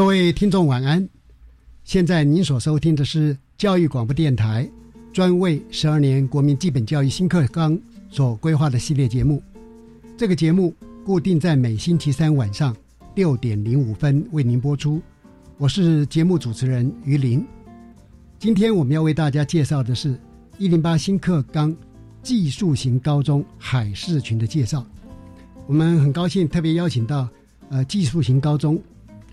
各位听众晚安，现在您所收听的是教育广播电台专为十二年国民基本教育新课纲所规划的系列节目。这个节目固定在每星期三晚上六点零五分为您播出。我是节目主持人于林。今天我们要为大家介绍的是一零八新课纲技术型高中海事群的介绍。我们很高兴特别邀请到呃技术型高中。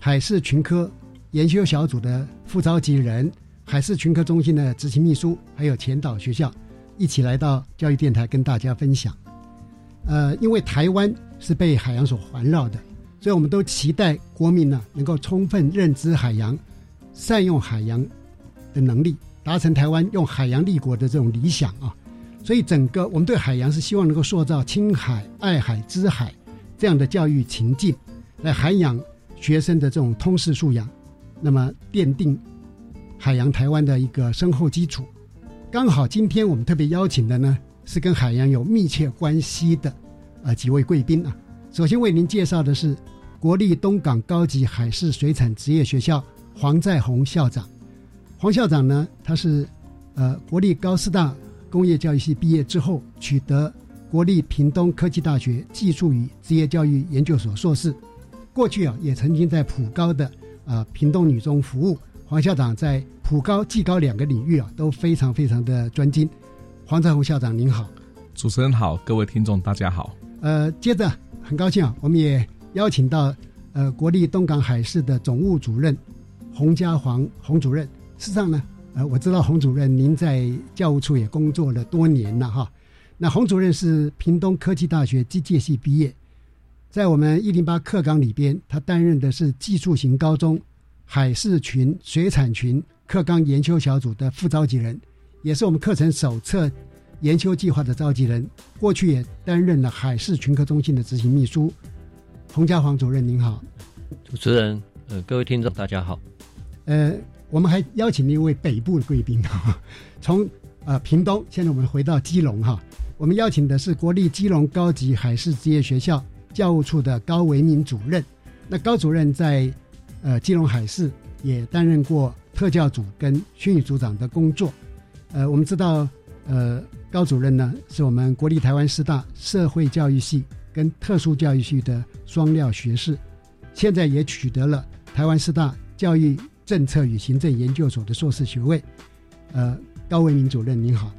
海事群科研修小组的副召集人、海事群科中心的执行秘书，还有前导学校，一起来到教育电台跟大家分享。呃，因为台湾是被海洋所环绕的，所以我们都期待国民呢能够充分认知海洋，善用海洋的能力，达成台湾用海洋立国的这种理想啊。所以，整个我们对海洋是希望能够塑造亲海、爱海、知海这样的教育情境，来涵养。学生的这种通识素养，那么奠定海洋台湾的一个深厚基础。刚好今天我们特别邀请的呢，是跟海洋有密切关系的呃几位贵宾啊。首先为您介绍的是国立东港高级海事水产职业学校黄在宏校长。黄校长呢，他是呃国立高师大工业教育系毕业之后，取得国立屏东科技大学技术与职业教育研究所硕士。过去啊，也曾经在普高的啊屏东女中服务。黄校长在普高、技高两个领域啊都非常非常的专精。黄在宏校长您好，主持人好，各位听众大家好。呃，接着很高兴啊，我们也邀请到呃国立东港海事的总务主任洪家煌洪主任。事实上呢，呃，我知道洪主任您在教务处也工作了多年了哈。那洪主任是屏东科技大学机械系毕业。在我们一零八课纲里边，他担任的是技术型高中海事群、水产群课纲研究小组的副召集人，也是我们课程手册研究计划的召集人。过去也担任了海事群科中心的执行秘书。洪家煌主任您好，主持人，呃，各位听众大家好。呃，我们还邀请了一位北部的贵宾哈，从呃屏东，现在我们回到基隆哈，我们邀请的是国立基隆高级海事职业学校。教务处的高维民主任，那高主任在呃基隆海事也担任过特教组跟训育组长的工作。呃，我们知道，呃，高主任呢是我们国立台湾师大社会教育系跟特殊教育系的双料学士，现在也取得了台湾师大教育政策与行政研究所的硕士学位。呃，高维民主任您好，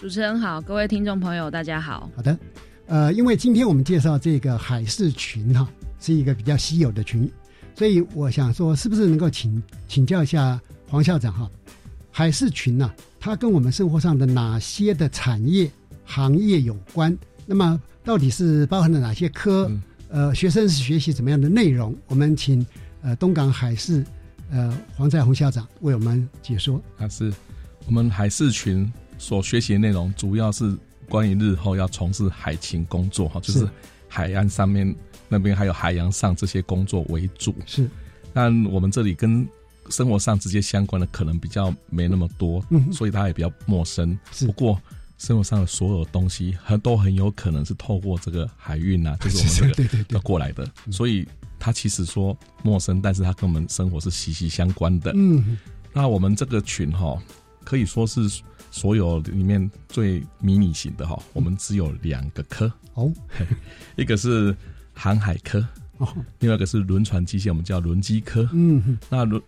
主持人好，各位听众朋友大家好。好的。呃，因为今天我们介绍这个海事群哈，是一个比较稀有的群，所以我想说，是不是能够请请教一下黄校长哈？海事群呢，它跟我们生活上的哪些的产业行业有关？那么到底是包含了哪些科？呃，学生是学习怎么样的内容？我们请呃东港海事呃黄在宏校长为我们解说。啊，是我们海事群所学习的内容，主要是。关于日后要从事海勤工作哈，就是海岸上面那边还有海洋上这些工作为主。是，但我们这里跟生活上直接相关的可能比较没那么多，嗯，所以他也比较陌生。是，不过生活上的所有东西，很都很有可能是透过这个海运啊，就是我们这个对对对。过来的，所以它其实说陌生，但是它跟我们生活是息息相关的。嗯，那我们这个群哈，可以说是所有里面最迷你型的哈，我们只有两个科。哦，一个是航海科，哦，另外一个是轮船机械，我们叫轮机科。嗯，那轮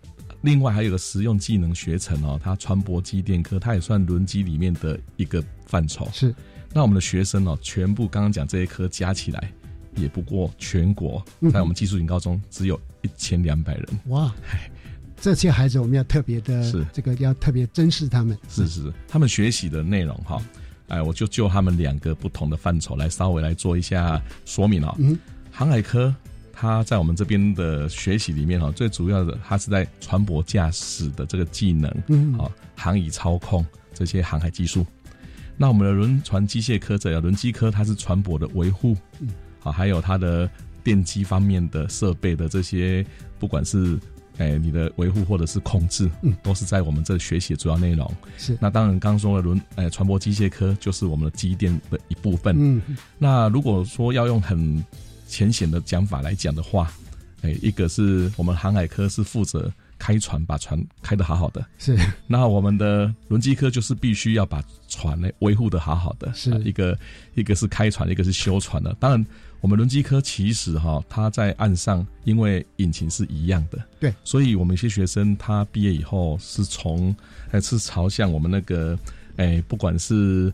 另外还有个实用技能学程哦，它船舶机电科，它也算轮机里面的一个范畴。是，那我们的学生哦，全部刚刚讲这些科加起来，也不过全国在我们技术型高中只有一千两百人。哇，这些孩子我们要特别的，是这个要特别珍视他们。是是，他们学习的内容哈，哎，我就就他们两个不同的范畴来稍微来做一下说明哦。嗯，航海科。它在我们这边的学习里面哈，最主要的它是在船舶驾驶的这个技能，嗯，啊，航仪操控这些航海技术。那我们的轮船机械科这样轮机科，它是船舶的维护，嗯，啊，还有它的电机方面的设备的这些，不管是哎你的维护或者是控制，嗯，都是在我们这学习的主要内容。是。那当然刚说了轮哎船舶机械科就是我们的机电的一部分。嗯，那如果说要用很浅显的讲法来讲的话，哎，一个是我们航海科是负责开船，把船开得好好的。是。那我们的轮机科就是必须要把船呢维护的好好的。是。一个一个是开船，一个是修船的。当然，我们轮机科其实哈，它在岸上因为引擎是一样的。对。所以我们一些学生他毕业以后是从哎是朝向我们那个哎不管是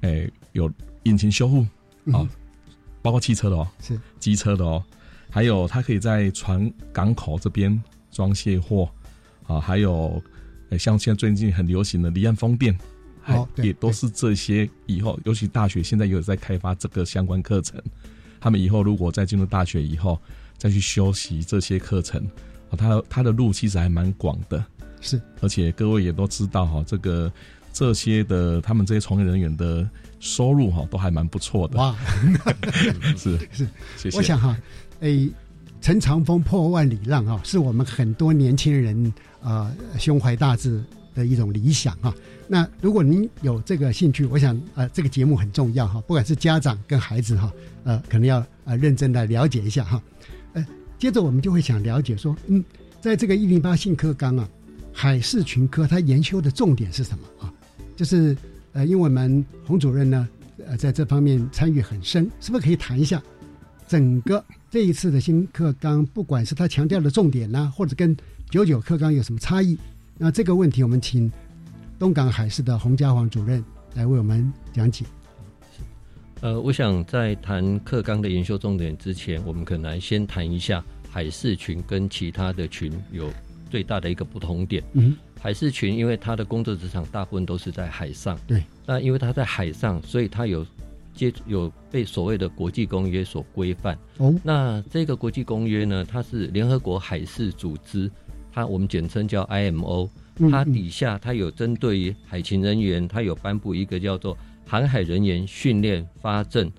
哎有引擎修护啊。包括汽车的哦，是机车的哦，还有它可以在船港口这边装卸货啊，还有像现在最近很流行的离岸风电，哦，也都是这些。以后尤其大学现在也有在开发这个相关课程，他们以后如果再进入大学以后再去修习这些课程啊，它它的路其实还蛮广的，是，而且各位也都知道哈，这个这些的他们这些从业人员的。收入哈都还蛮不错的哇，是是，谢谢。我想哈，诶，陈长风破万里浪啊，是我们很多年轻人啊胸怀大志的一种理想啊。那如果您有这个兴趣，我想呃这个节目很重要哈，不管是家长跟孩子哈，呃可能要呃认真的了解一下哈。呃，接着我们就会想了解说，嗯，在这个一零八信科纲啊，海事群科它研修的重点是什么啊？就是。呃，因为我们洪主任呢，呃，在这方面参与很深，是不是可以谈一下整个这一次的新课纲，不管是他强调的重点呢，或者跟九九课纲有什么差异？那这个问题，我们请东港海事的洪家煌主任来为我们讲解。呃，我想在谈课纲的研修重点之前，我们可能先谈一下海事群跟其他的群有最大的一个不同点。嗯。海事群，因为它的工作职场大部分都是在海上，对。那因为它在海上，所以它有接有被所谓的国际公约所规范。哦。那这个国际公约呢，它是联合国海事组织，它我们简称叫 IMO。它底下它有针对于海勤人员，它有颁布一个叫做航海人员训练发证、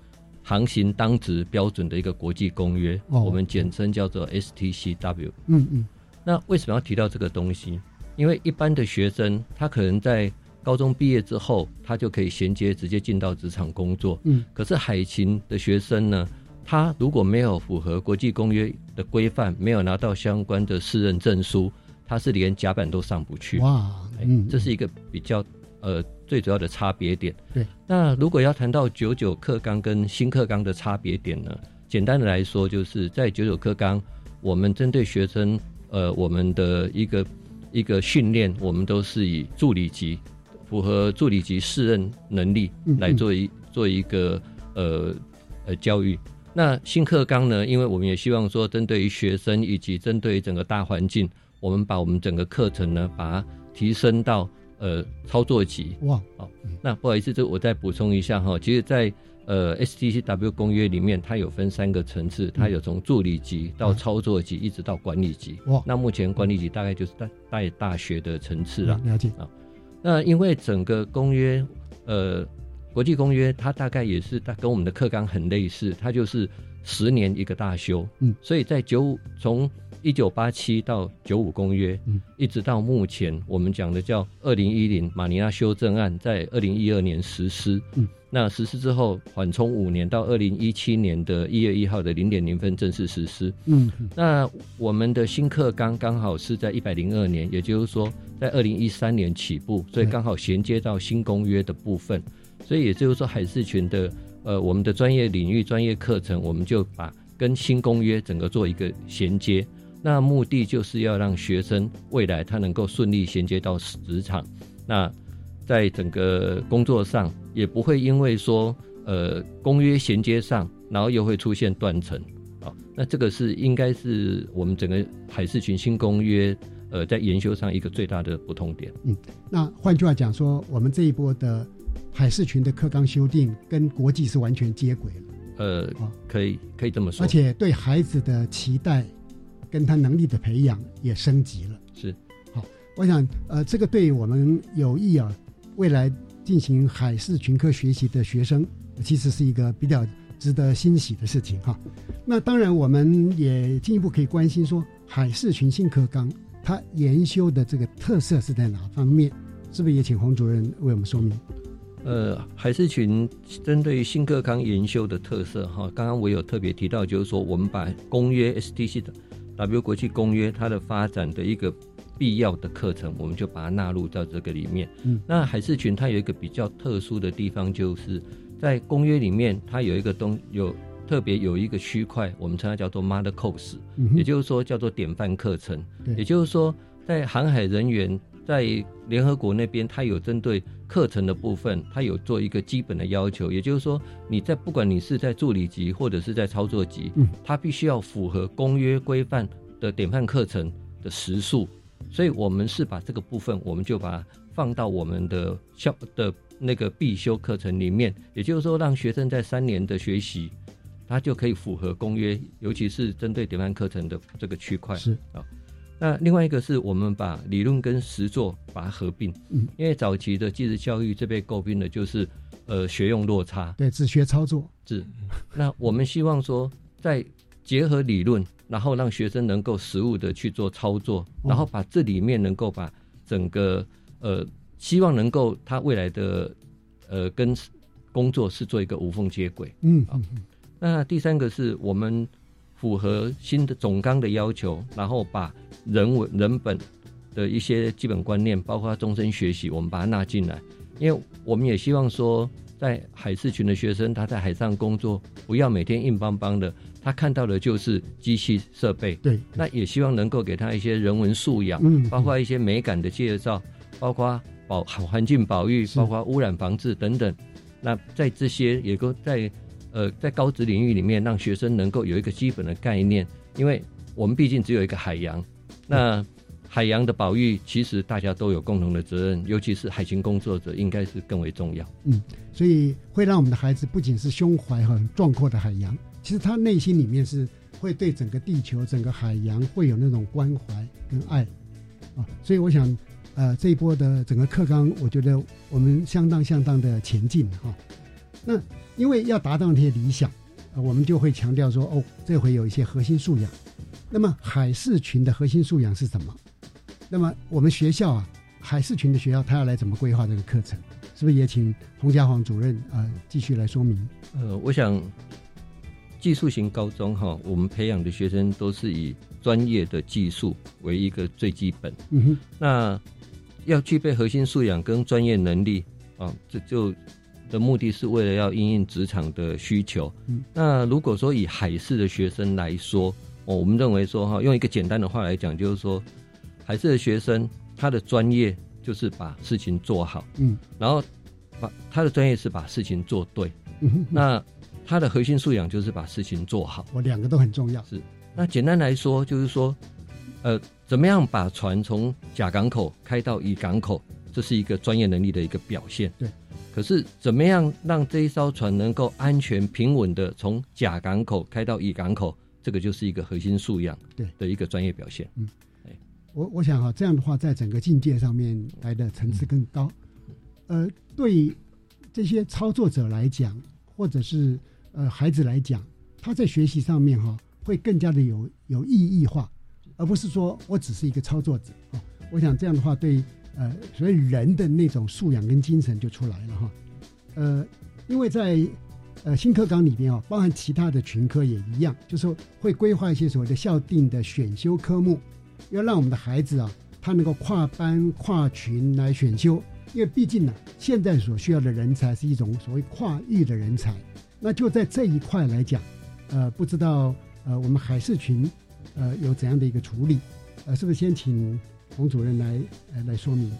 航行当值标准的一个国际公约。哦。我们简称叫做 STCW。嗯嗯。那为什么要提到这个东西？因为一般的学生，他可能在高中毕业之后，他就可以衔接直接进到职场工作。嗯，可是海勤的学生呢，他如果没有符合国际公约的规范，没有拿到相关的适任证书，他是连甲板都上不去。哇，嗯，这是一个比较呃最主要的差别点。对，那如果要谈到九九课纲跟新课纲的差别点呢？简单的来说，就是在九九课纲，我们针对学生，呃，我们的一个。一个训练，我们都是以助理级符合助理级适任能力来做一做一个呃呃教育。那新课纲呢？因为我们也希望说，针对于学生以及针对于整个大环境，我们把我们整个课程呢，把它提升到呃操作级。哇，好，那不好意思，这我再补充一下哈。其实，在呃，STCW 公约里面，它有分三个层次，它有从助理级到操作级，一直到管理级。哇，那目前管理级大概就是在在大学的层次了。了解啊。那因为整个公约，呃，国际公约，它大概也是它跟我们的课纲很类似，它就是十年一个大修，嗯，所以在九五从一九八七到九五公约，嗯，一直到目前我们讲的叫二零一零马尼拉修正案，在二零一二年实施，嗯，那实施之后缓冲五年，到二零一七年的一月一号的零点零分正式实施，嗯，那我们的新课纲刚好是在一百零二年，也就是说在二零一三年起步，所以刚好衔接到新公约的部分，所以也就是说海事群的呃我们的专业领域专业课程，我们就把跟新公约整个做一个衔接。那目的就是要让学生未来他能够顺利衔接到职场，那在整个工作上也不会因为说呃公约衔接上，然后又会出现断层啊。那这个是应该是我们整个海事群新公约呃在研修上一个最大的不同点。嗯，那换句话讲说，我们这一波的海事群的课纲修订跟国际是完全接轨了。呃，可以可以这么说，而且对孩子的期待。跟他能力的培养也升级了，是好。我想，呃，这个对我们有意啊，未来进行海事群科学习的学生，其实是一个比较值得欣喜的事情哈。那当然，我们也进一步可以关心说，海事群新课纲它研修的这个特色是在哪方面？是不是也请洪主任为我们说明？呃，海事群针对新课纲研修的特色哈，刚刚我有特别提到，就是说我们把公约 STC 的。W 国际公约它的发展的一个必要的课程，我们就把它纳入到这个里面。嗯，那海事群它有一个比较特殊的地方，就是在公约里面，它有一个东有特别有一个区块，我们称它叫做 Mother Course，也就是说叫做典范课程。也就是说，在航海人员在联合国那边，它有针对课程的部分，它有做一个基本的要求。也就是说，你在不管你是在助理级或者是在操作级，嗯，它必须要符合公约规范的典范课程的时数。所以我们是把这个部分，我们就把它放到我们的校的那个必修课程里面。也就是说，让学生在三年的学习，他就可以符合公约，尤其是针对典范课程的这个区块。是啊。那另外一个是我们把理论跟实作把它合并，嗯，因为早期的技职教育这被诟病的就是呃学用落差，对，只学操作是。那我们希望说，在结合理论，然后让学生能够实物的去做操作，然后把这里面能够把整个呃希望能够他未来的呃跟工作是做一个无缝接轨，嗯啊。那第三个是我们。符合新的总纲的要求，然后把人文人本的一些基本观念，包括终身学习，我们把它纳进来。因为我们也希望说，在海事群的学生，他在海上工作，不要每天硬邦邦的，他看到的就是机器设备。对，那也希望能够给他一些人文素养，嗯，包括一些美感的介绍，包括保环境保育，包括污染防治等等。那在这些也都在。呃，在高职领域里面，让学生能够有一个基本的概念，因为我们毕竟只有一个海洋，那海洋的保育其实大家都有共同的责任，尤其是海巡工作者应该是更为重要。嗯，所以会让我们的孩子不仅是胸怀很壮阔的海洋，其实他内心里面是会对整个地球、整个海洋会有那种关怀跟爱啊。所以我想，呃，这一波的整个课纲，我觉得我们相当相当的前进哈。那因为要达到那些理想，呃，我们就会强调说，哦，这回有一些核心素养。那么海事群的核心素养是什么？那么我们学校啊，海事群的学校，他要来怎么规划这个课程？是不是也请洪家煌主任啊继续来说明？呃，我想技术型高中哈，我们培养的学生都是以专业的技术为一个最基本。嗯哼，那要具备核心素养跟专业能力啊，这就。的目的是为了要应应职场的需求。嗯，那如果说以海事的学生来说，哦，我们认为说哈，用一个简单的话来讲，就是说，海事的学生他的专业就是把事情做好。嗯，然后把他的专业是把事情做对。嗯，那他的核心素养就是把事情做好。我两个都很重要。是。那简单来说，就是说，呃，怎么样把船从甲港口开到乙港口，这是一个专业能力的一个表现。对。可是，怎么样让这一艘船能够安全平稳的从甲港口开到乙港口？这个就是一个核心素养对的一个专业表现。嗯，哎，我我想哈，这样的话，在整个境界上面来的层次更高。呃，对这些操作者来讲，或者是呃孩子来讲，他在学习上面哈会更加的有有意义化，而不是说我只是一个操作者啊。我想这样的话对呃，所以人的那种素养跟精神就出来了哈。呃，因为在呃新课纲里边啊，包含其他的群科也一样，就是会规划一些所谓的校定的选修科目，要让我们的孩子啊，他能够跨班跨群来选修。因为毕竟呢，现在所需要的人才是一种所谓跨域的人才。那就在这一块来讲，呃，不知道呃，我们海事群呃有怎样的一个处理？呃，是不是先请洪主任来来来说明？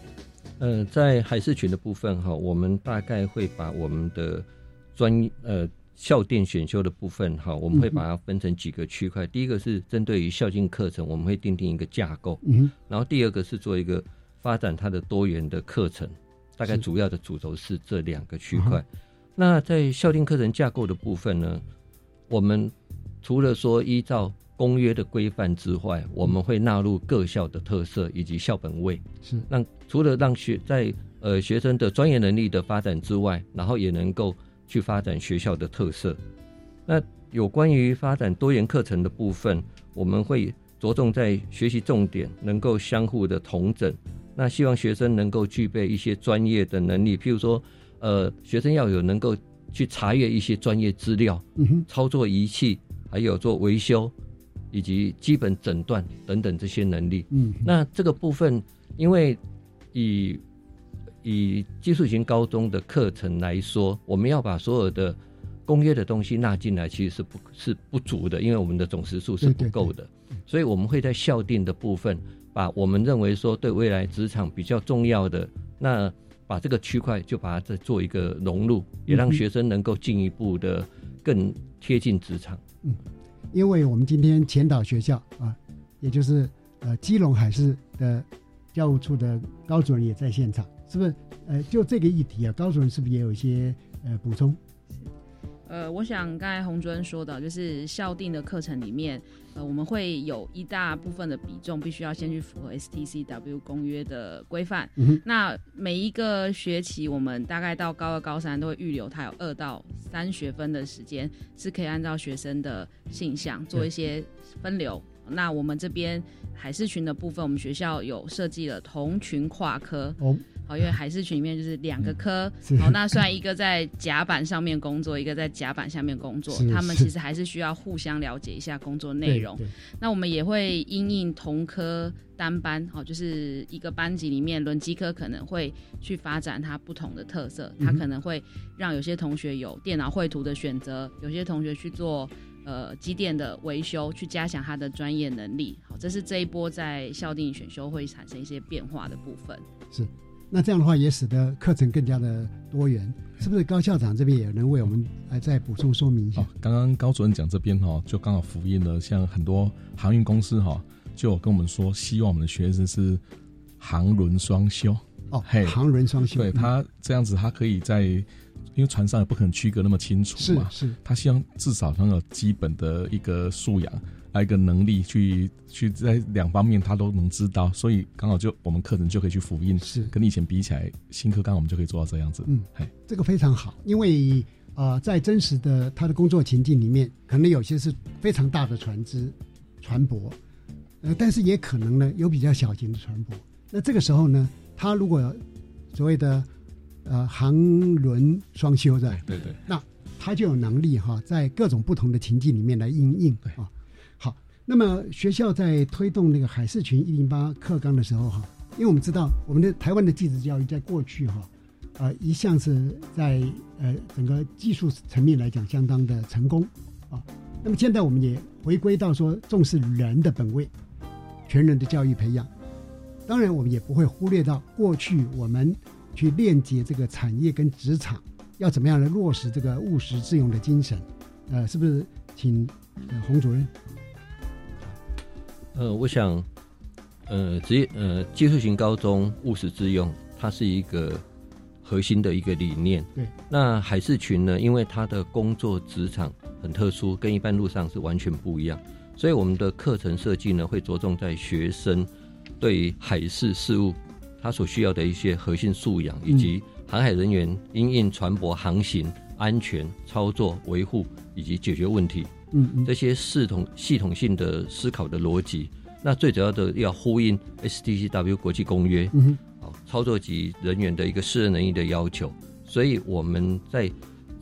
呃，在海事群的部分哈，我们大概会把我们的专呃校电选修的部分哈，我们会把它分成几个区块。第一个是针对于校进课程，我们会定定一个架构。嗯。然后第二个是做一个。发展它的多元的课程，大概主要的主轴是这两个区块。那在校定课程架构的部分呢，我们除了说依照公约的规范之外，我们会纳入各校的特色以及校本位。是让除了让学在呃学生的专业能力的发展之外，然后也能够去发展学校的特色。那有关于发展多元课程的部分，我们会着重在学习重点能够相互的同整。那希望学生能够具备一些专业的能力，譬如说，呃，学生要有能够去查阅一些专业资料，操作仪器，还有做维修，以及基本诊断等等这些能力。嗯，那这个部分，因为以以技术型高中的课程来说，我们要把所有的公约的东西纳进来，其实是不是不足的，因为我们的总时数是不够的，所以我们会在校定的部分。把我们认为说对未来职场比较重要的，那把这个区块就把它再做一个融入，也让学生能够进一步的更贴近职场。嗯，因为我们今天前导学校啊，也就是呃基隆海事的教务处的高主任也在现场，是不是？呃，就这个议题啊，高主任是不是也有一些呃补充？呃，我想刚才洪主任说的，就是校定的课程里面，呃，我们会有一大部分的比重必须要先去符合 STCW 公约的规范。那每一个学期，我们大概到高二、高三都会预留它有二到三学分的时间，是可以按照学生的性向做一些分流。那我们这边海事群的部分，我们学校有设计了同群跨科。哦，因为海事群里面就是两个科，哦，那虽然一个在甲板上面工作，一个在甲板下面工作，他们其实还是需要互相了解一下工作内容。那我们也会因应同科单班，哦，就是一个班级里面轮机科可能会去发展它不同的特色，它可能会让有些同学有电脑绘图的选择，有些同学去做呃机电的维修，去加强他的专业能力。好，这是这一波在校定选修会产生一些变化的部分。是。那这样的话也使得课程更加的多元，是不是？高校长这边也能为我们来再补充说明一下。刚刚高主任讲这边哈，就刚好复印了，像很多航运公司哈，就跟我们说，希望我们的学生是航轮双修哦，嘿，航轮双修，对他这样子，他可以在因为船上也不可能区隔那么清楚嘛，是，他希望至少能有基本的一个素养。来一个能力去去在两方面他都能知道，所以刚好就我们课程就可以去复印，是跟以前比起来，新课纲我们就可以做到这样子。嗯，嘿，这个非常好，因为啊，在真实的他的工作情境里面，可能有些是非常大的船只船舶，呃，但是也可能呢有比较小型的船舶。那这个时候呢，他如果所谓的呃航轮双修的，对对，那他就有能力哈，在各种不同的情境里面来应应啊。那么学校在推动那个海事群一零八课纲的时候，哈，因为我们知道我们的台湾的技职教育在过去哈，啊，一向是在呃整个技术层面来讲相当的成功啊。那么现在我们也回归到说重视人的本位，全人的教育培养。当然，我们也不会忽略到过去我们去链接这个产业跟职场，要怎么样来落实这个务实致用的精神。呃，是不是？请洪主任。呃，我想，呃，职业呃技术型高中务实自用，它是一个核心的一个理念。对。那海事群呢？因为它的工作职场很特殊，跟一般路上是完全不一样，所以我们的课程设计呢，会着重在学生对海事事务他所需要的一些核心素养，以及航海人员因应船舶航行安全操作维护以及解决问题嗯嗯，这些系统系统性的思考的逻辑，那最主要的要呼应 STCW 国际公约，嗯哼，好操作级人员的一个适任能力的要求，所以我们在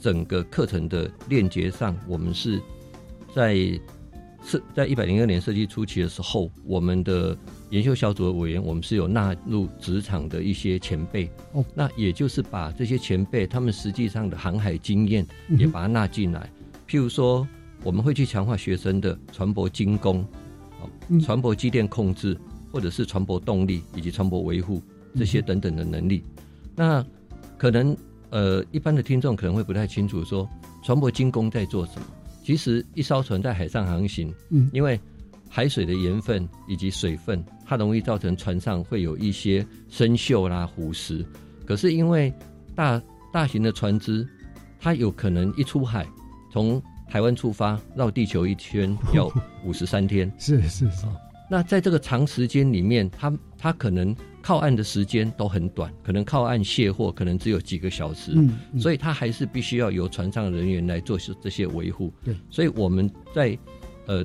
整个课程的链接上，我们是在设在一百零二年设计初期的时候，我们的研修小组的委员，我们是有纳入职场的一些前辈，哦，那也就是把这些前辈他们实际上的航海经验嗯也把它纳进来，譬如说，我们会去强化学生的船舶精工，哦嗯，船舶机电控制，或者是船舶动力以及船舶维护这些等等的能力。那可能呃，一般的听众可能会不太清楚说，船舶精工在做什么。其实，一艘船在海上航行，嗯因为海水的盐分以及水分，它容易造成船上会有一些生锈啦、腐蚀。可是因为大大型的船只，它有可能一出海，从台湾出发绕地球一圈 要五十三天。是是是，那在这个长时间里面，他他可能靠岸的时间都很短，可能靠岸卸货可能只有几个小时。嗯，嗯所以他还是必须要由船上人员来做这些维护。对，所以我们在呃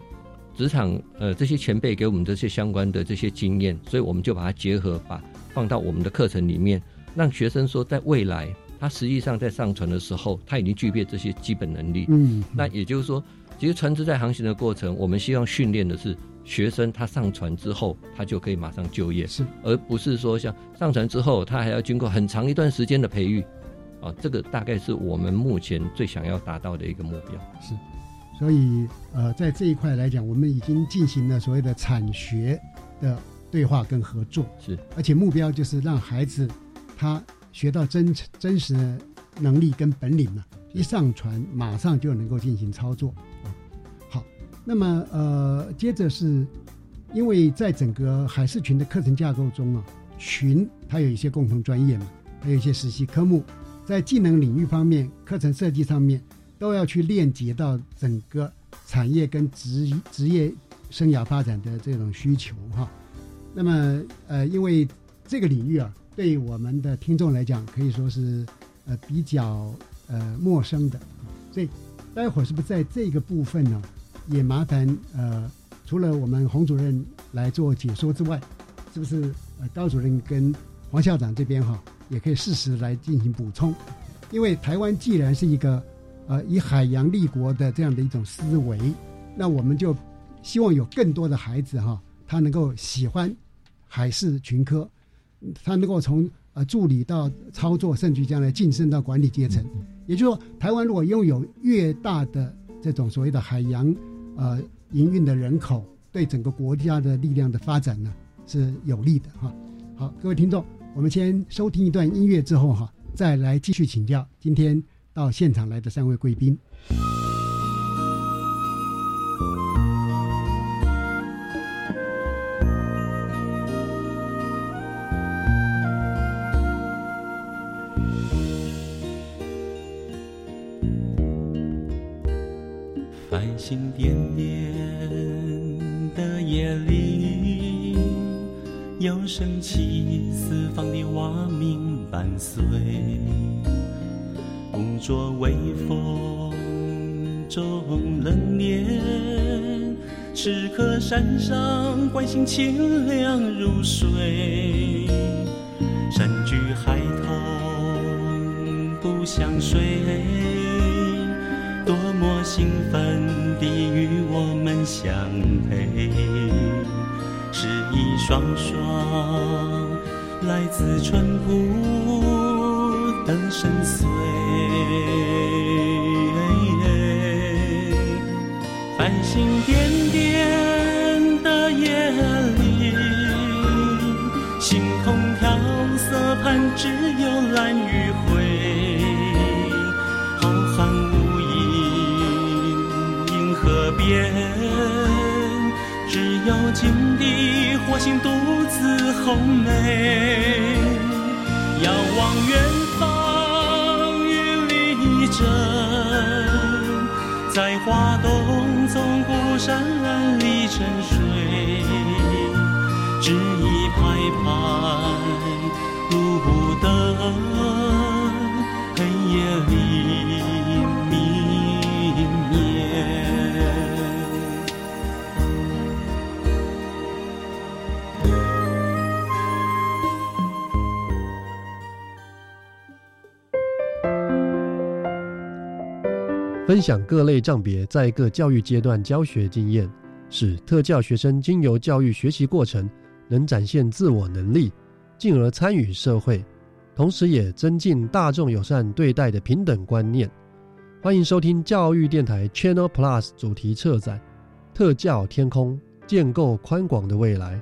职场呃这些前辈给我们这些相关的这些经验，所以我们就把它结合，把放到我们的课程里面，让学生说，在未来他实际上在上船的时候，他已经具备这些基本能力。嗯，那也就是说，其实船只在航行的过程，我们希望训练的是学生他上船之后，他就可以马上就业，是，而不是说像上船之后，他还要经过很长一段时间的培育。啊，这个大概是我们目前最想要达到的一个目标。是，所以呃，在这一块来讲，我们已经进行了所谓的产学的对话跟合作，是，而且目标就是让孩子他学到真真实的能力跟本领嘛，一上传马上就能够进行操作。好，那么呃，接着是因为在整个海事群的课程架构中啊，群它有一些共同专业嘛，还有一些实习科目，在技能领域方面，课程设计上面都要去链接到整个产业跟职职业生涯发展的这种需求哈。那么呃，因为这个领域啊，对我们的听众来讲可以说是呃比较呃陌生的，所以待会儿是不是在这个部分呢，也麻烦呃除了我们洪主任来做解说之外，是不是呃高主任跟黄校长这边哈、也可以适时来进行补充？因为台湾既然是一个呃以海洋立国的这样的一种思维，那我们就希望有更多的孩子哈、他能够喜欢海事群科，他能够从呃助理到操作，甚至将来晋升到管理阶层。也就是说，台湾如果拥有越大的这种所谓的海洋呃营运的人口，对整个国家的力量的发展呢是有利的哈。好，各位听众，我们先收听一段音乐之后哈，再来继续请教今天到现场来的三位贵宾。星点点的夜里，有升起四方的蛙鸣伴随，捕捉微风中冷冽，时刻山上关心清凉如水，山居孩童不相随。多么兴奋地与我们相配，是一双双来自淳朴的深邃。繁星点点的夜里，星空调色盘只有蓝与火星独自红梅。遥望远方，云里着，在花东纵谷山里沉睡，只一排排路灯，享各类障别在各教育阶段教学经验，使特教学生经由教育学习过程，能展现自我能力，进而参与社会，同时也增进大众友善对待的平等观念。欢迎收听教育电台 Channel Plus 主题策展《特教天空》，建构宽广的未来。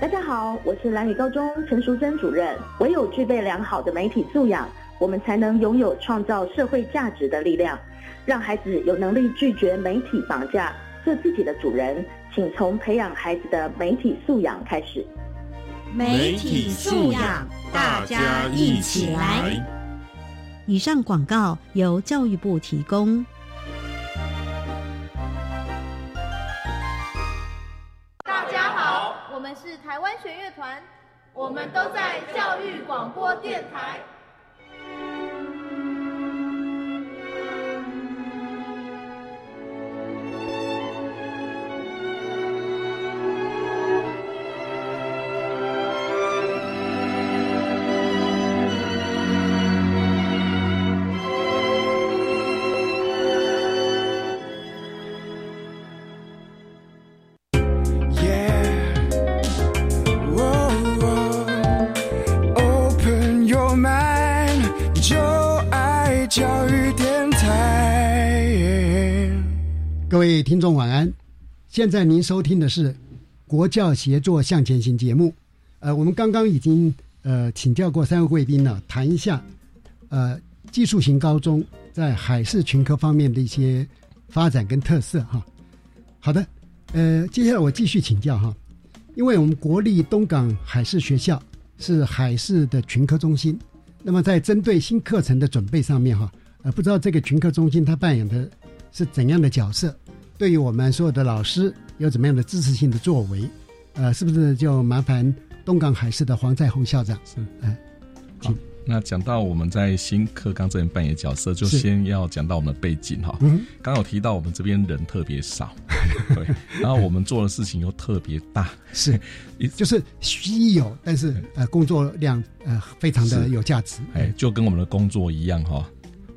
大家好，我是蓝宇高中陈淑珍主任。唯有具备良好的媒体素养，我们才能拥有创造社会价值的力量，让孩子有能力拒绝媒体绑架，做自己的主人。请从培养孩子的媒体素养开始。媒体素养，大家一起来。以上广告由教育部提供。是台湾弦乐团，我们都在教育广播电台。听众晚安，现在您收听的是国教协作向前行节目。呃，我们刚刚已经呃请教过三位贵宾了，谈一下呃技术型高中在海事群科方面的一些发展跟特色哈。好的，呃，接下来我继续请教哈，因为我们国立东港海事学校是海事的群科中心，那么在针对新课程的准备上面哈，呃，不知道这个群科中心它扮演的是怎样的角色？对于我们所有的老师有怎么样的支持性的作为？呃，是不是就麻烦东港海事的黄在宏校长？是，哎，好。那讲到我们在新课纲这边扮演角色，就先要讲到我们的背景哈。嗯，刚有提到我们这边人特别少，对，然后我们做的事情又特别大，是，就是稀有，但是呃，工作量呃非常的有价值，哎，就跟我们的工作一样哈。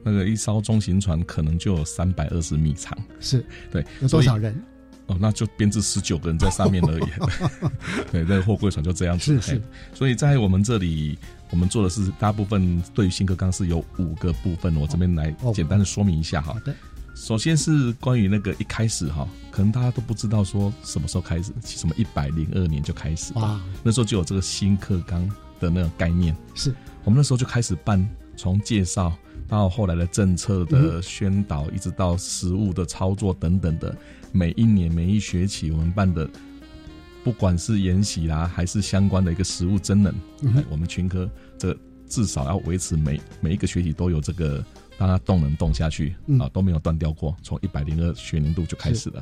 那个一艘中型船可能就有三百二十米长，是对，有多少人？哦，那就编制十九个人在上面而已。对，那个货柜船就这样子。是是。所以在我们这里，我们做的是大部分对于新课纲是有五个部分，我这边来简单的说明一下哈。好的。首先是关于那个一开始哈，可能大家都不知道说什么时候开始，什么一百零二年就开始。哇。那时候就有这个新课纲的那个概念。是。我们那时候就开始办，从介绍。到后来的政策的宣导，一直到实物的操作等等的，每一年每一学期我们办的，不管是研习啦，还是相关的一个实物真人，我们群科这至少要维持每每一个学期都有这个让它动能动下去啊，都没有断掉过，从一百零二学年度就开始了。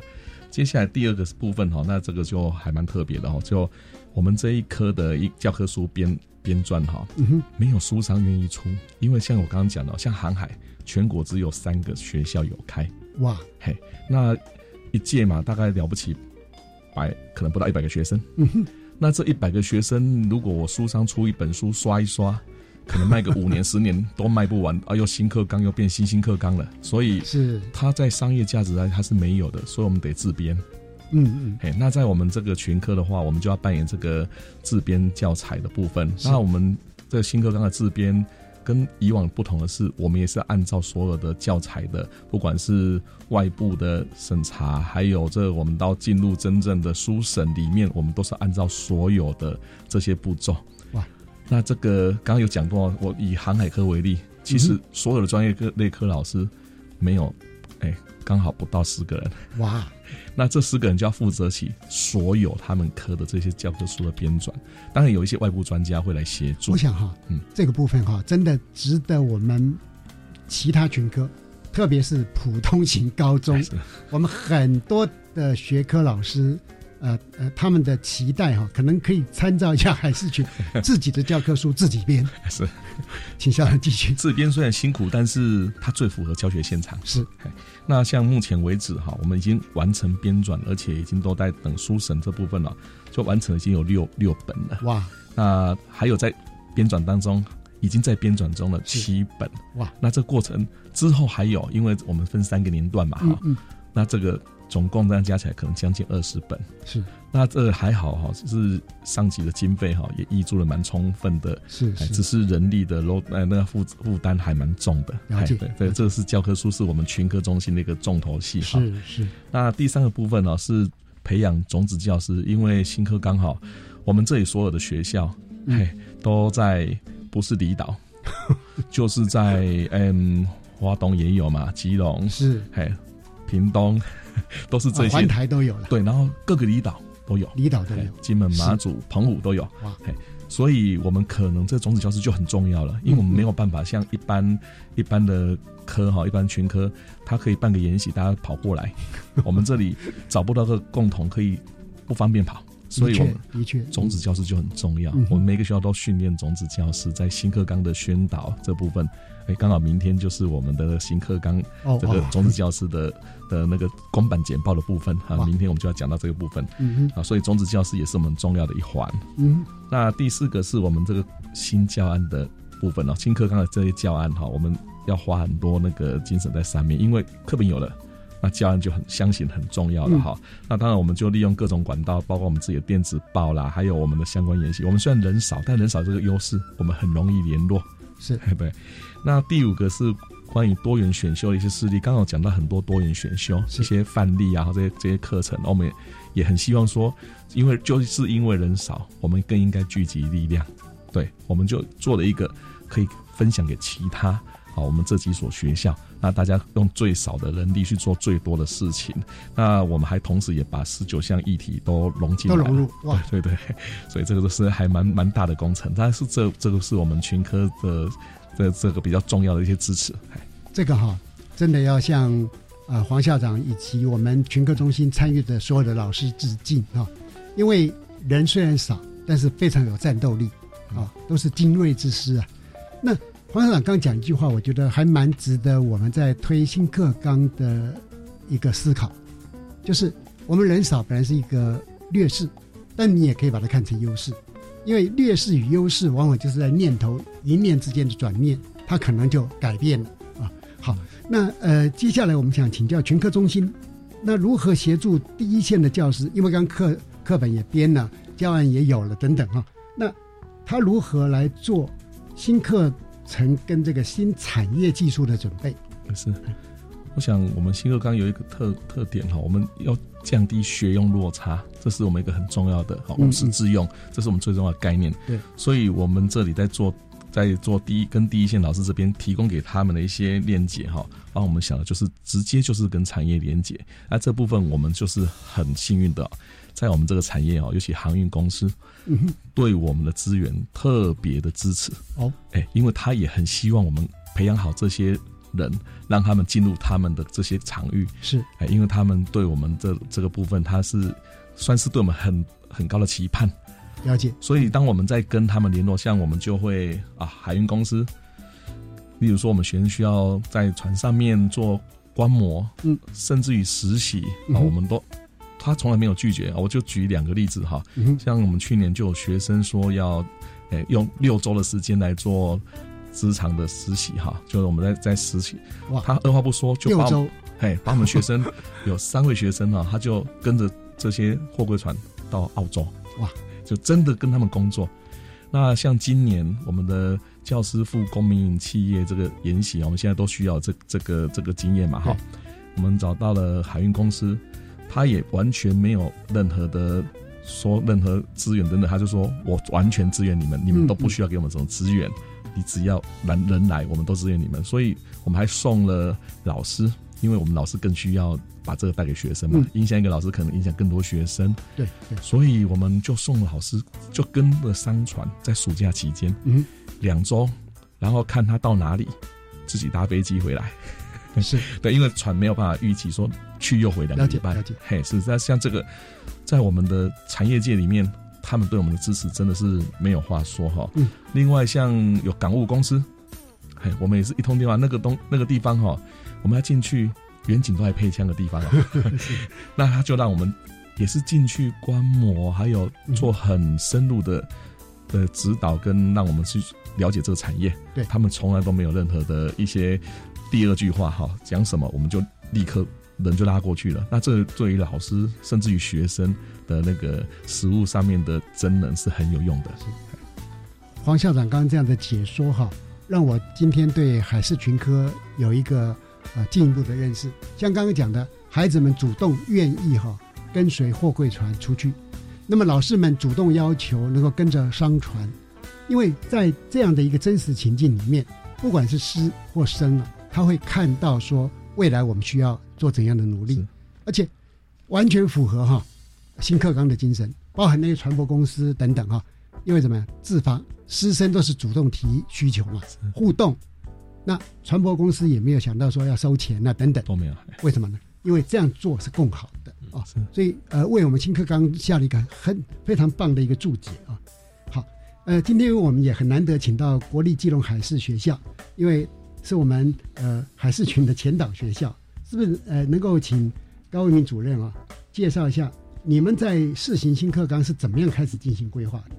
接下来第二个部分哈，那这个就还蛮特别的哈，就我们这一科的一教科书编。编撰哈，没有书商愿意出，因为像我刚刚讲的，像航海，全国只有三个学校有开，哇，嘿，那一届嘛，大概了不起百，可能不到一百个学生，那这一百个学生，如果我书商出一本书刷一刷，可能卖个五年十年都卖不完，啊，又新课纲又变新新课纲了，所以是。它在商业价值上它是没有的，所以我们得自编。嗯嗯，嘿，那在我们这个群科的话，我们就要扮演这个自编教材的部分。那我们这个新课纲的自编跟以往不同的是，我们也是按照所有的教材的，不管是外部的审查，还有这我们到进入真正的书审里面，我们都是按照所有的这些步骤。哇，那这个刚刚有讲过，我以航海科为例，其实所有的专业科类科老师没有，哎，刚好不到十个人。哇。那这十个人就要负责起所有他们科的这些教科书的编纂，当然有一些外部专家会来协助。我想哈，嗯，这个部分哈，真的值得我们其他群科，特别是普通型高中，我们很多的学科老师。呃呃，他们的期待哈，可能可以参照一下海事群 自己的教科书自己编。是，请校长继续。自编虽然辛苦，但是它最符合教学现场。是。那像目前为止哈，我们已经完成编纂，而且已经都在等书审这部分了，就完成已经有六六本了。哇！那还有在编纂当中，已经在编纂中了七本。哇！那这过程之后还有，因为我们分三个年段嘛哈，那这个。总共这样加起来可能将近二十本，是那这还好哈，是上级的经费哈也挹注了蛮充分的，是只是人力的 load 呃那个负负担还蛮重的，了解对对，这个是教科书是我们群科中心的一个重头戏哈，是是。那第三个部分呢是培养种子教师，因为新科刚好我们这里所有的学校嘿都在不是离岛，就是在嗯华东也有嘛，基隆是。嘿屏东。都是这些，环台都有了，对，然后各个离岛都有，离岛都有，金门、马祖、澎湖都有，哇，嘿，所以我们可能这种子教师就很重要了，因为我们没有办法像一般一般的科哈，一般群科，他可以办个研习，大家跑过来，我们这里找不到个共同可以不方便跑。所以，我们的确，种子教师就很重要。我们每个学校都训练种子教师，在新课纲的宣导这部分，哎，刚好明天就是我们的新课纲这个种子教师的的那个公版简报的部分啊。明天我们就要讲到这个部分，嗯啊，所以种子教师也是我们重要的一环。嗯，那第四个是我们这个新教案的部分哦，新课纲的这些教案哈，我们要花很多那个精神在上面，因为课本有了。那教案就很相信很重要了哈。那当然，我们就利用各种管道，包括我们自己的电子报啦，还有我们的相关研习。我们虽然人少，但人少这个优势，我们很容易联络。是，对。那第五个是关于多元选修的一些事例，刚好讲到很多多元选修这些范例啊，这些这些课程，我们也也很希望说，因为就是因为人少，我们更应该聚集力量。对，我们就做了一个可以分享给其他。啊，我们这几所学校，那大家用最少的人力去做最多的事情。那我们还同时也把十九项议题都融进来，都融入哇，对对，所以这个都是还蛮蛮大的工程。但是这这个是我们群科的这这个比较重要的一些支持。这个哈，真的要向啊黄校长以及我们群科中心参与的所有的老师致敬啊！因为人虽然少，但是非常有战斗力啊，都是精锐之师啊。那黄校长刚讲一句话，我觉得还蛮值得我们在推新课纲的一个思考，就是我们人少本来是一个劣势，但你也可以把它看成优势，因为劣势与优势往往就是在念头一念之间的转念，它可能就改变了啊。好，那呃，接下来我们想请教群科中心，那如何协助第一线的教师？因为刚课课本也编了，教案也有了等等哈，那他如何来做新课？成跟这个新产业技术的准备是，我想我们新课纲有一个特特点哈，我们要降低学用落差，这是我们一个很重要的哈，无师自用，这是我们最重要的概念。对，所以我们这里在做，在做第一跟第一线老师这边提供给他们的一些链接哈，帮我们想的就是直接就是跟产业连接，那这部分我们就是很幸运的。在我们这个产业哦，尤其航运公司，对我们的资源特别的支持。哦，哎，因为他也很希望我们培养好这些人，让他们进入他们的这些场域，是。哎，因为他们对我们这这个部分，他是算是对我们很很高的期盼，了解。所以当我们在跟他们联络，像我们就会啊，海运公司，例如说我们学生需要在船上面做观摩，嗯，甚至于实习啊，我们都。他从来没有拒绝我就举两个例子哈，像我们去年就有学生说要，诶用六周的时间来做职场的实习哈，就是我们在在实习，哇，他二话不说就六周，嘿，把我们学生 有三位学生哈，他就跟着这些货柜船到澳洲，哇，就真的跟他们工作。那像今年我们的教师副公民企业这个研习，我们现在都需要这这个这个经验嘛哈，我们找到了海运公司。他也完全没有任何的说任何资源等等，他就说我完全支援你们，你们都不需要给我们什么资源，你只要人人来，我们都支援你们。所以我们还送了老师因为我们老师更需要把这个带给学生嘛，影响一个老师可能影响更多学生。对对，所以我们就送老师就跟了商船，在暑假期间，嗯，两周，然后看他到哪里，自己搭飞机回来。是对，因为船没有办法预期说去又回两个礼拜。了解，嘿，是那像这个，在我们的产业界里面，他们对我们的支持真的是没有话说哈。嗯，另外像有港务公司，嘿，我们也是一通电话，那个东那个地方哈，我们要进去，远景都还配枪的地方啊。那他就让我们也是进去观摩，还有做很深入的的指导，跟让我们去了解这个产业。对他们从来都没有任何的一些。第二句话哈，讲什么我们就立刻人就拉过去了。那这对于老师甚至于学生的那个实物上面的真人是很有用的。黄校长刚刚这样的解说哈，让我今天对海事群科有一个呃进一步的认识。像刚刚讲的，孩子们主动愿意哈跟随货柜船出去，那么老师们主动要求能够跟着商船，因为在这样的一个真实情境里面，不管是师或生啊。他会看到说，未来我们需要做怎样的努力，而且完全符合哈新课纲的精神，包含那些船舶公司等等哈。因为怎么样，自发师生都是主动提需求嘛，互动。那船舶公司也没有想到说要收钱啊等等都没有。为什么呢？因为这样做是更好的啊。所以呃，为我们新课纲下了一个很非常棒的一个注解啊。好，呃，今天我们也很难得请到国立基隆海事学校，因为。是我们呃海事群的前导学校，是不是呃能够请高为民主任啊介绍一下你们在试行新课纲是怎么样开始进行规划的？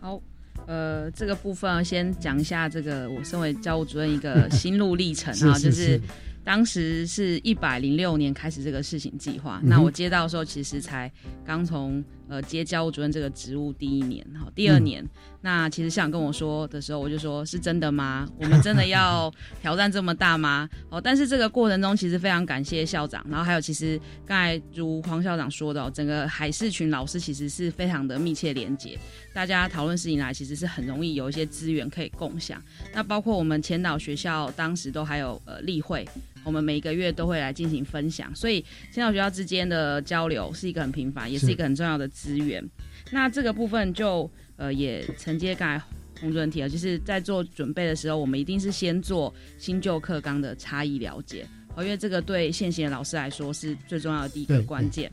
好，呃，这个部分先讲一下这个我身为教务主任一个心路历程啊，就是当时是一百零六年开始这个试行计划，那我接到的时候其实才刚从。呃，接教务主任这个职务第一年，哈，第二年，那其实校长跟我说的时候，我就说是真的吗？我们真的要挑战这么大吗？哦，但是这个过程中其实非常感谢校长，然后还有其实刚才如黄校长说的，整个海事群老师其实是非常的密切连接，大家讨论事情来其实是很容易有一些资源可以共享。那包括我们前导学校当时都还有呃例会。我们每个月都会来进行分享，所以先导学校之间的交流是一个很频繁，也是一个很重要的资源。那这个部分就呃也承接刚才洪主任提了，就是在做准备的时候，我们一定是先做新旧课纲的差异了解，因为这个对现行的老师来说是最重要的第一个关键。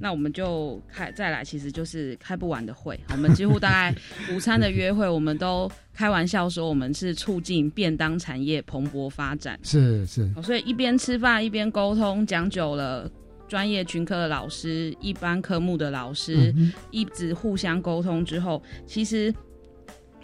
那我们就开再来，其实就是开不完的会。我们几乎大概午餐的约会，我们都开玩笑说，我们是促进便当产业蓬勃发展。是是，所以一边吃饭一边沟通，讲久了，专业群科的老师、一般科目的老师一直互相沟通之后，其实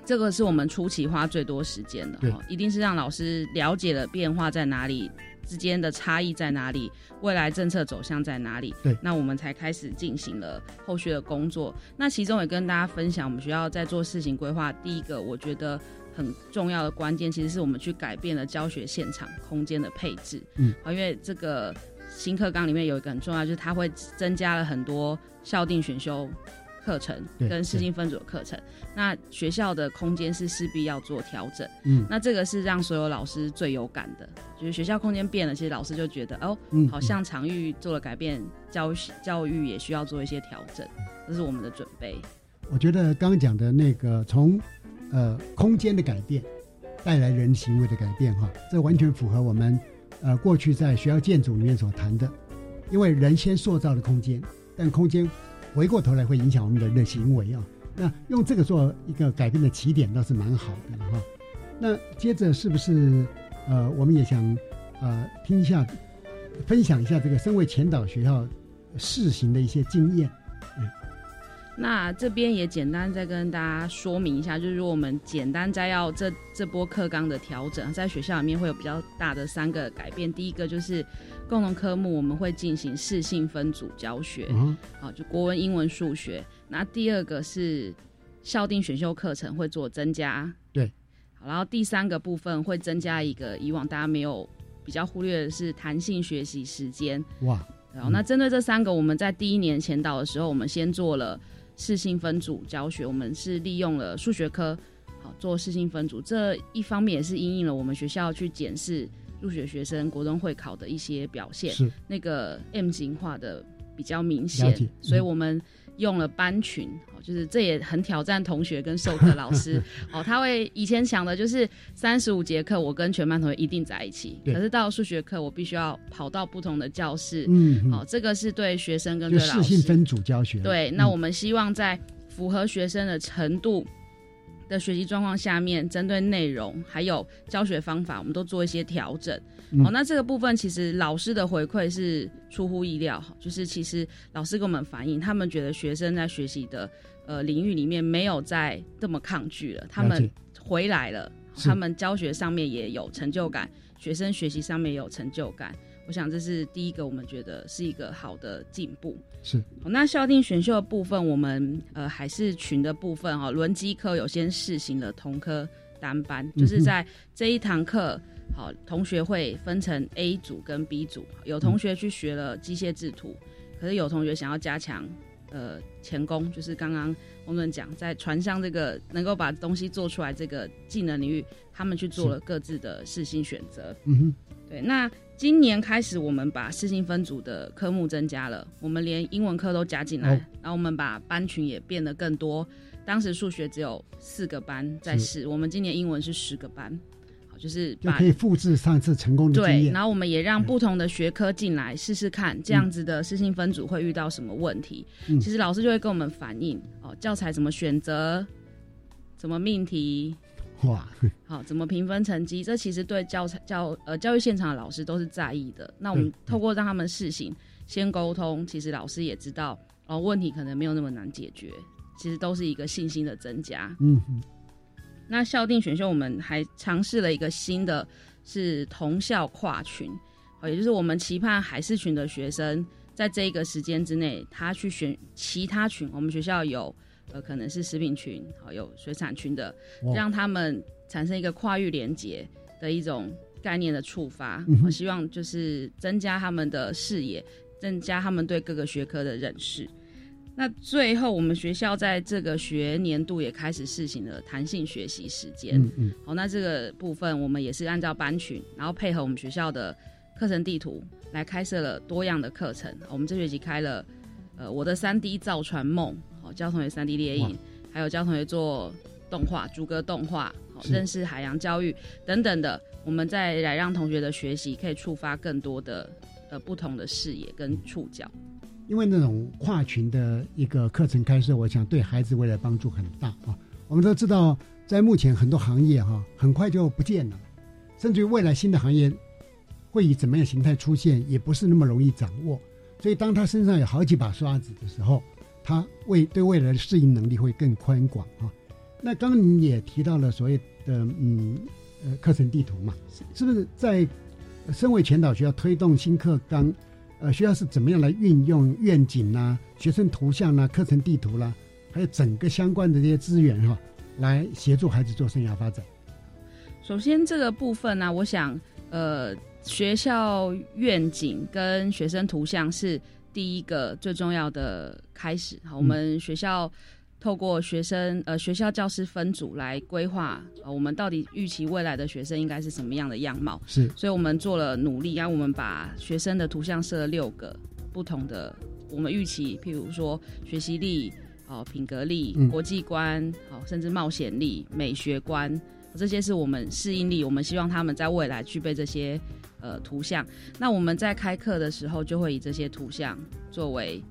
这个是我们初期花最多时间的。一定是让老师了解了变化在哪里。之间的差异在哪里？未来政策走向在哪里？对，那我们才开始进行了后续的工作。那其中也跟大家分享，我们学校在做事情规划，第一个我觉得很重要的关键，其实是我们去改变了教学现场空间的配置。嗯，因为这个新课纲里面有一个很重要，就是它会增加了很多校定选修。课程跟视听分组的课程，那学校的空间是势必要做调整。嗯，那这个是让所有老师最有感的，就是学校空间变了，其实老师就觉得哦，好像场域做了改变，教教育也需要做一些调整，这是我们的准备。我觉得刚刚讲的那个从呃空间的改变带来人行为的改变哈，这完全符合我们呃过去在学校建筑里面所谈的，因为人先塑造了空间，但空间。回过头来会影响我们人的行为啊，那用这个做一个改变的起点倒是蛮好的哈。那接着是不是呃，我们也想呃听一下，分享一下这个身为前导学校试行的一些经验。那这边也简单再跟大家说明一下，就是我们简单摘要这这波课纲的调整，在学校里面会有比较大的三个改变。第一个就是。共同科目我们会进行适性分组教学，好，就国文、英文、数学。那第二个是校定选修课程会做增加，对。然后第三个部分会增加一个以往大家没有比较忽略的是弹性学习时间。哇！然后那针对这三个，我们在第一年前导的时候，我们先做了适性分组教学，我们是利用了数学科好做适性分组。这一方面也是因应了我们学校去检视。入学学生国中会考的一些表现，是。那个 M 型化的比较明显，所以我们用了班群，就是这也很挑战同学跟授课老师。哦，他会以前想的就是三十五节课我跟全班同学一定在一起，可是到数学课我必须要跑到不同的教室，嗯，好，这个是对学生跟对老师分组教学，对，那我们希望在符合学生的程度。的学习状况下面，针对内容还有教学方法，我们都做一些调整。哦，那这个部分其实老师的回馈是出乎意料，就是其实老师跟我们反映，他们觉得学生在学习的呃领域里面没有再这么抗拒了，他们回来了，他们教学上面也有成就感，学生学习上面也有成就感。我想这是第一个，我们觉得是一个好的进步。是，那校定选秀的部分，我们呃还是群的部分哈，轮机科有先试行了同科单班，就是在这一堂课，好，同学会分成 A 组跟 B 组，有同学去学了机械制图，可是有同学想要加强呃钳工，就是刚刚我们讲在船上这个能够把东西做出来这个技能领域，他们去做了各自的试新选择。嗯哼，对，那。今年开始，我们把四性分组的科目增加了，我们连英文课都加进来，然后我们把班群也变得更多。当时数学只有四个班在试，我们今年英文是十个班，好，就是就可以复制上次成功的经验。然后我们也让不同的学科进来试试看，这样子的四性分组会遇到什么问题？其实老师就会跟我们反映哦，教材怎么选择，怎么命题。哇，好，怎么评分成绩？这其实对教材教呃教育现场的老师都是在意的。那我们透过让他们试行，先沟通，其实老师也知道哦，问题可能没有那么难解决，其实都是一个信心的增加。嗯嗯。那校定选秀，我们还尝试了一个新的，是同校跨群，哦，也就是我们期盼海事群的学生在这一个时间之内，他去选其他群。我们学校有。呃，可能是食品群，好有水产群的，让他们产生一个跨域连接的一种概念的触发。我希望就是增加他们的视野，增加他们对各个学科的认识。那最后，我们学校在这个学年度也开始试行了弹性学习时间。嗯嗯。好，那这个部分我们也是按照班群，然后配合我们学校的课程地图来开设了多样的课程。我们这学期开了，呃，我的三 D 造船梦。教同学三 D 猎影，还有教同学做动画、逐格动画，好认识海洋教育等等的，我们再来让同学的学习可以触发更多的呃不同的视野跟触角。因为那种跨群的一个课程开设，我想对孩子未来帮助很大啊。我们都知道，在目前很多行业哈，很快就不见了，甚至于未来新的行业会以怎么样形态出现，也不是那么容易掌握。所以，当他身上有好几把刷子的时候，他未对未来的适应能力会更宽广啊。那刚刚你也提到了所谓的嗯呃课程地图嘛，是不是在身为前导学校推动新课纲，呃学校是怎么样来运用愿景啦、学生图像啦、课程地图啦，还有整个相关的这些资源哈，来协助孩子做生涯发展？首先这个部分呢，我想呃学校愿景跟学生图像是。第一个最重要的开始，好，我们学校透过学生呃学校教师分组来规划，呃，我们到底预期未来的学生应该是什么样的样貌？是，所以我们做了努力，让我们把学生的图像设了六个不同的，我们预期，譬如说学习力、哦品格力、国际观、好甚至冒险力、美学观，这些是我们适应力，我们希望他们在未来具备这些。呃，图像。那我们在开课的时候，就会以这些图像作为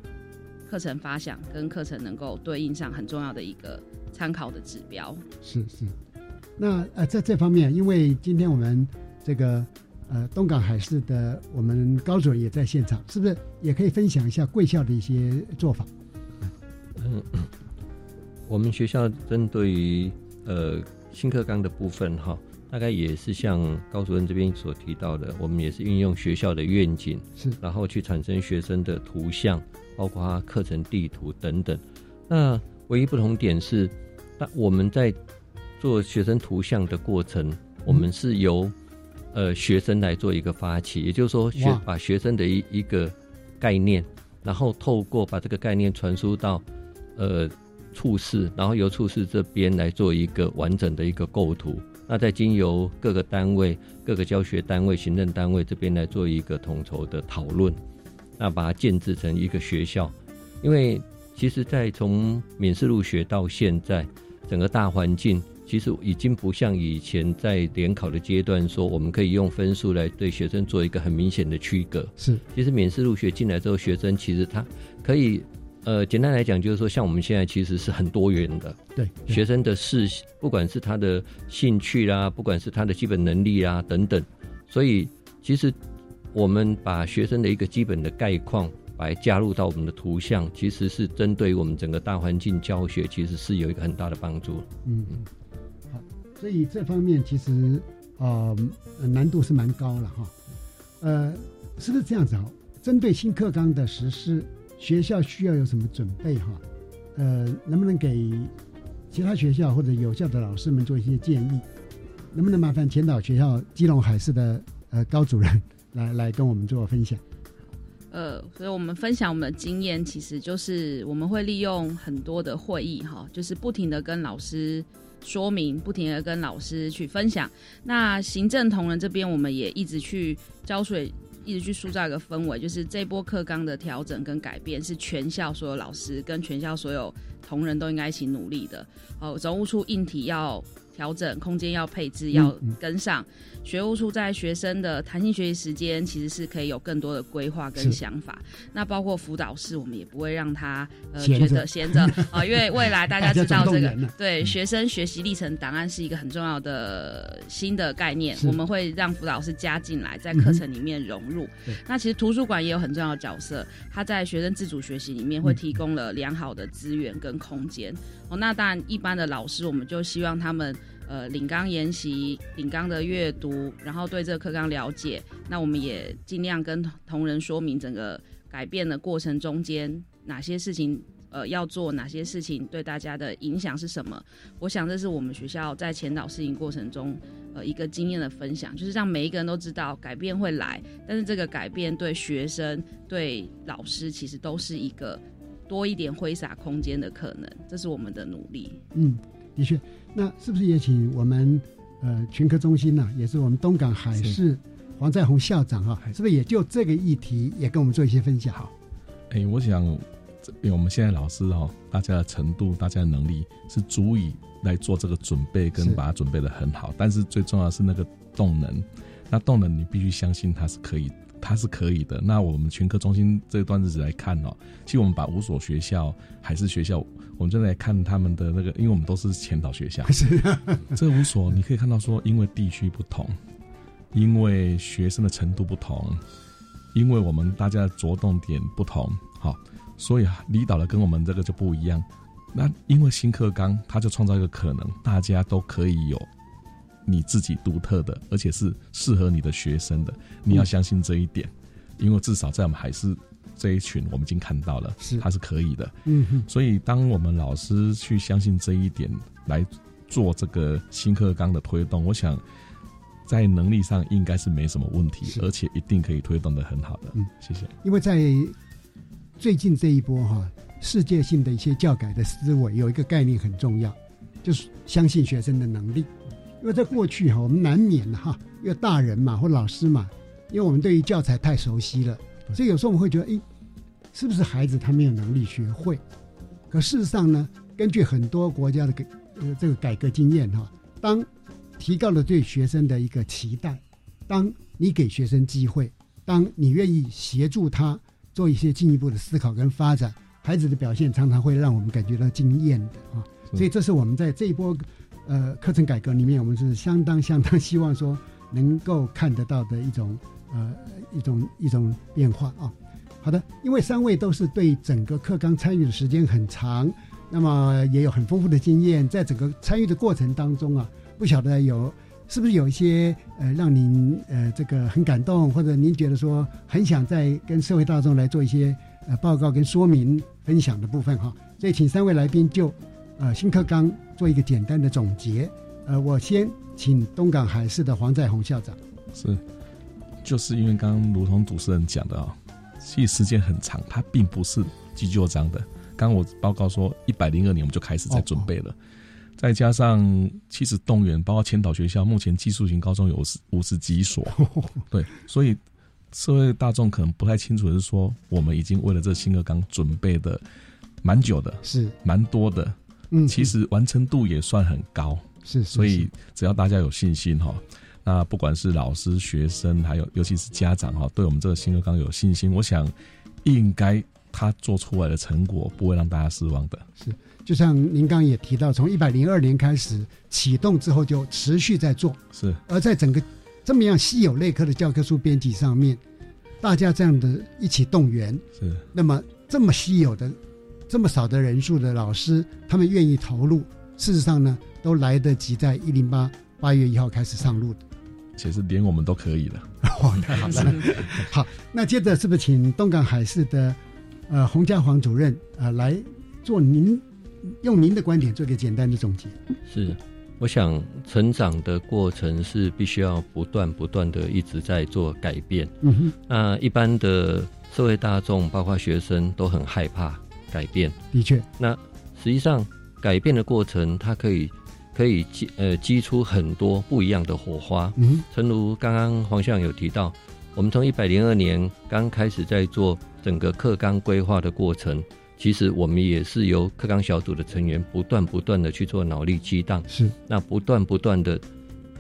课程发想跟课程能够对应上很重要的一个参考的指标。是是。那呃，在这方面，因为今天我们这个呃东港海事的我们高主任也在现场，是不是也可以分享一下贵校的一些做法？嗯，我们学校针对于呃新课纲的部分哈。大概也是像高主任这边所提到的，我们也是运用学校的愿景，是，然后去产生学生的图像，包括课程地图等等。那唯一不同点是，那我们在做学生图像的过程，我们是由呃学生来做一个发起，也就是说，学把学生的一一个概念，然后透过把这个概念传输到呃处室，然后由处室这边来做一个完整的一个构图。那再经由各个单位、各个教学单位、行政单位这边来做一个统筹的讨论，那把它建制成一个学校。因为其实，在从免试入学到现在，整个大环境其实已经不像以前在联考的阶段，说我们可以用分数来对学生做一个很明显的区隔。是，其实免试入学进来之后，学生其实他可以。呃，简单来讲，就是说，像我们现在其实是很多元的，对学生的事，不管是他的兴趣啦，不管是他的基本能力啦等等，所以其实我们把学生的一个基本的概况来加入到我们的图像，其实是针对我们整个大环境教学，其实是有一个很大的帮助。嗯嗯，好，所以这方面其实呃难度是蛮高了哈，呃，是不是这样子啊？针对新课纲的实施。学校需要有什么准备哈？呃，能不能给其他学校或者有效的老师们做一些建议？能不能麻烦前导学校基隆海事的呃高主任来来跟我们做分享？呃，所以我们分享我们的经验，其实就是我们会利用很多的会议哈，就是不停的跟老师说明，不停的跟老师去分享。那行政同仁这边，我们也一直去浇水。一直去塑造一个氛围，就是这波课纲的调整跟改变是全校所有老师跟全校所有同仁都应该一起努力的。哦，总务处硬体要。调整空间要配置要跟上，学务处在学生的弹性学习时间其实是可以有更多的规划跟想法。那包括辅导室，我们也不会让他呃觉得闲着。啊，因为未来大家 知道这个对学生学习历程档案是一个很重要的新的概念，我们会让辅导师加进来，在课程里面融入。那其实图书馆也有很重要的角色，它在学生自主学习里面会提供了良好的资源跟空间。哦，那当然，一般的老师我们就希望他们呃领纲研习、领纲的阅读，然后对这个课纲了解。那我们也尽量跟同仁说明整个改变的过程中间哪些事情呃要做，哪些事情对大家的影响是什么。我想这是我们学校在前导适应过程中呃一个经验的分享，就是让每一个人都知道改变会来，但是这个改变对学生、对老师其实都是一个。多一点挥洒空间的可能，这是我们的努力。嗯，的确，那是不是也请我们呃群科中心呢，也是我们东港海事黄在宏校长哈，是不是也就这个议题也跟我们做一些分享？好，哎，我想，因为我们现在老师哦，大家的程度、大家的能力是足以来做这个准备，跟把它准备的很好。但是最重要是那个动能，那动能你必须相信它是可以。它是可以的。那我们全科中心这段日子来看哦，其实我们把五所学校、还是学校，我们正在看他们的那个，因为我们都是前导学校。是。这五所你可以看到说，因为地区不同，因为学生的程度不同，因为我们大家的着重点不同，好，所以离岛的跟我们这个就不一样。那因为新课纲，它就创造一个可能，大家都可以有。你自己独特的，而且是适合你的学生的，你要相信这一点，因为至少在我们还是这一群，我们已经看到了，是它是可以的。嗯哼，所以当我们老师去相信这一点来做这个新课纲的推动，我想在能力上应该是没什么问题，而且一定可以推动的很好的。嗯，谢谢。因为在最近这一波哈，世界性的一些教改的思维有一个概念很重要，就是相信学生的能力。因为在过去哈，我们难免哈，因为大人嘛或老师嘛，因为我们对于教材太熟悉了，所以有时候我们会觉得，哎，是不是孩子他没有能力学会？可事实上呢，根据很多国家的改呃这个改革经验哈，当提高了对学生的一个期待，当你给学生机会，当你愿意协助他做一些进一步的思考跟发展，孩子的表现常常会让我们感觉到惊艳的啊。所以这是我们在这一波。呃，课程改革里面，我们是相当相当希望说能够看得到的一种呃一种一种变化啊。好的，因为三位都是对整个课纲参与的时间很长，那么也有很丰富的经验，在整个参与的过程当中啊，不晓得有是不是有一些呃让您呃这个很感动，或者您觉得说很想在跟社会大众来做一些呃报告跟说明分享的部分哈。所以，请三位来宾就。呃，新课纲做一个简单的总结。呃，我先请东港海事的黄在宏校长。是，就是因为刚刚如同主持人讲的啊，其实时间很长，它并不是急就章的。刚刚我报告说，一百零二年我们就开始在准备了。再加上其实动员，包括千岛学校，目前技术型高中有五十几所，对，所以社会大众可能不太清楚的是说，我们已经为了这新课纲准备的蛮久的，是蛮多的，嗯，其实完成度也算很高，是，所以只要大家有信心哈，那不管是老师、学生，还有尤其是家长哈，对我们这个新课纲有信心，我想应该他做出来的成果不会让大家失望的，是。就像您刚刚也提到，从一百零二年开始启动之后，就持续在做。是。而在整个这么样稀有类科的教科书编辑上面，大家这样的一起动员，是。那么这么稀有的、这么少的人数的老师，他们愿意投入，事实上呢，都来得及在一零八八月一号开始上路的。其实连我们都可以了。哦，太好了。好，那接着是不是请东港海事的呃洪家煌主任啊来做您？用您的观点做一个简单的总结。是，我想成长的过程是必须要不断不断的一直在做改变。嗯哼。那一般的社会大众，包括学生，都很害怕改变。的确。那实际上改变的过程，它可以可以激呃激出很多不一样的火花。嗯。诚如刚刚黄校长有提到，我们从一百零二年刚开始在做整个课纲规划的过程。其实我们也是由课纲小组的成员不断不断的去做脑力激荡，是那不断不断的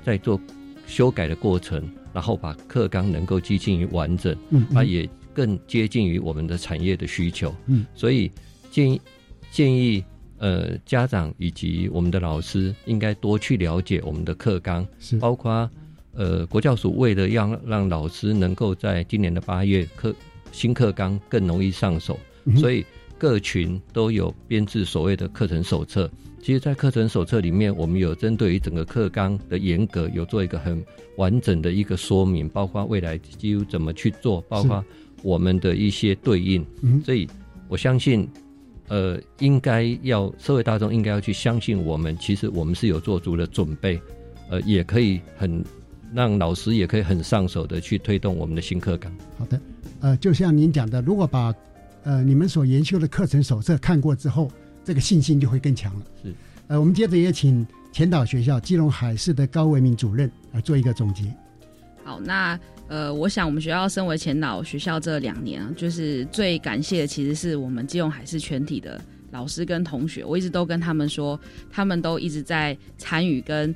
在做修改的过程，然后把课纲能够接近于完整，嗯，它也更接近于我们的产业的需求，嗯，所以建议建议呃家长以及我们的老师应该多去了解我们的课纲，是包括呃国教署为了让让老师能够在今年的八月课新课纲更容易上手，所以。各群都有编制所谓的课程手册。其实，在课程手册里面，我们有针对于整个课纲的严格，有做一个很完整的一个说明，包括未来几乎怎么去做，包括我们的一些对应。所以，我相信，呃，应该要社会大众应该要去相信我们，其实我们是有做足了准备，呃，也可以很让老师也可以很上手的去推动我们的新课纲。好的，呃，就像您讲的，如果把呃，你们所研修的课程手册看过之后，这个信心就会更强了。是，呃，我们接着也请前岛学校基隆海事的高维明主任来做一个总结。好，那呃，我想我们学校身为前导学校这两年啊，就是最感谢的其实是我们基隆海事全体的老师跟同学。我一直都跟他们说，他们都一直在参与跟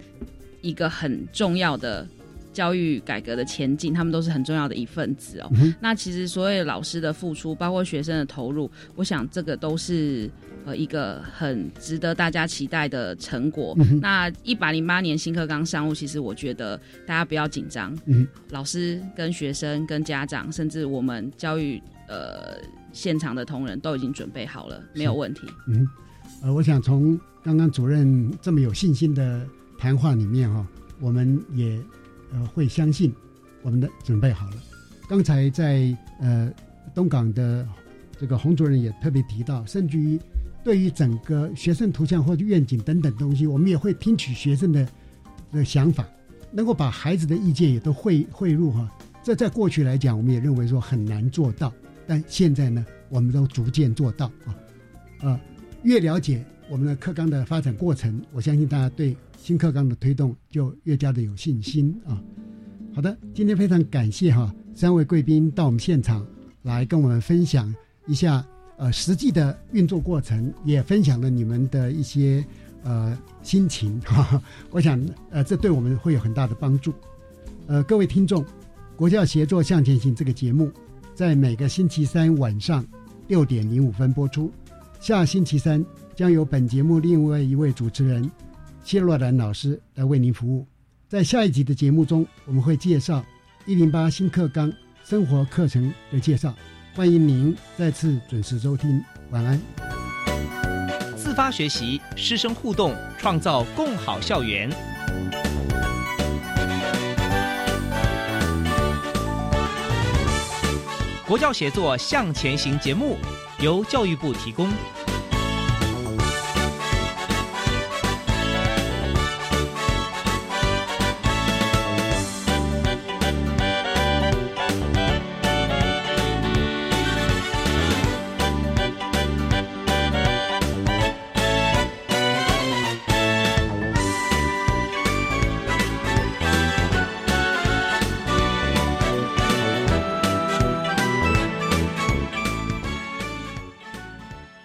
一个很重要的。教育改革的前进，他们都是很重要的一份子哦。那其实所有老师的付出，包括学生的投入，我想这个都是呃一个很值得大家期待的成果。那一百零八年新课纲上路，其实我觉得大家不要紧张。嗯，老师跟学生跟家长，甚至我们教育呃现场的同仁都已经准备好了，没有问题。嗯，呃，我想从刚刚主任这么有信心的谈话里面哈，我们也。呃，会相信我们的准备好了。刚才在呃东港的这个洪主任也特别提到，甚至于对于整个学生图像或者愿景等等东西，我们也会听取学生的的想法，能够把孩子的意见也都汇汇入哈。这在过去来讲，我们也认为说很难做到，但现在呢，我们都逐渐做到啊。呃，越了解我们的课纲的发展过程，我相信大家对。新课纲的推动就越加的有信心啊！好的，今天非常感谢哈三位贵宾到我们现场来跟我们分享一下呃实际的运作过程，也分享了你们的一些呃心情 哈。我想呃这对我们会有很大的帮助。呃，各位听众，国教协作向前行这个节目在每个星期三晚上六点零五分播出，下星期三将由本节目另外一位主持人。谢若兰老师来为您服务。在下一集的节目中，我们会介绍一零八新课纲生活课程的介绍。欢迎您再次准时收听。晚安。自发学习，师生互动，创造共好校园。国教协作向前行节目由教育部提供。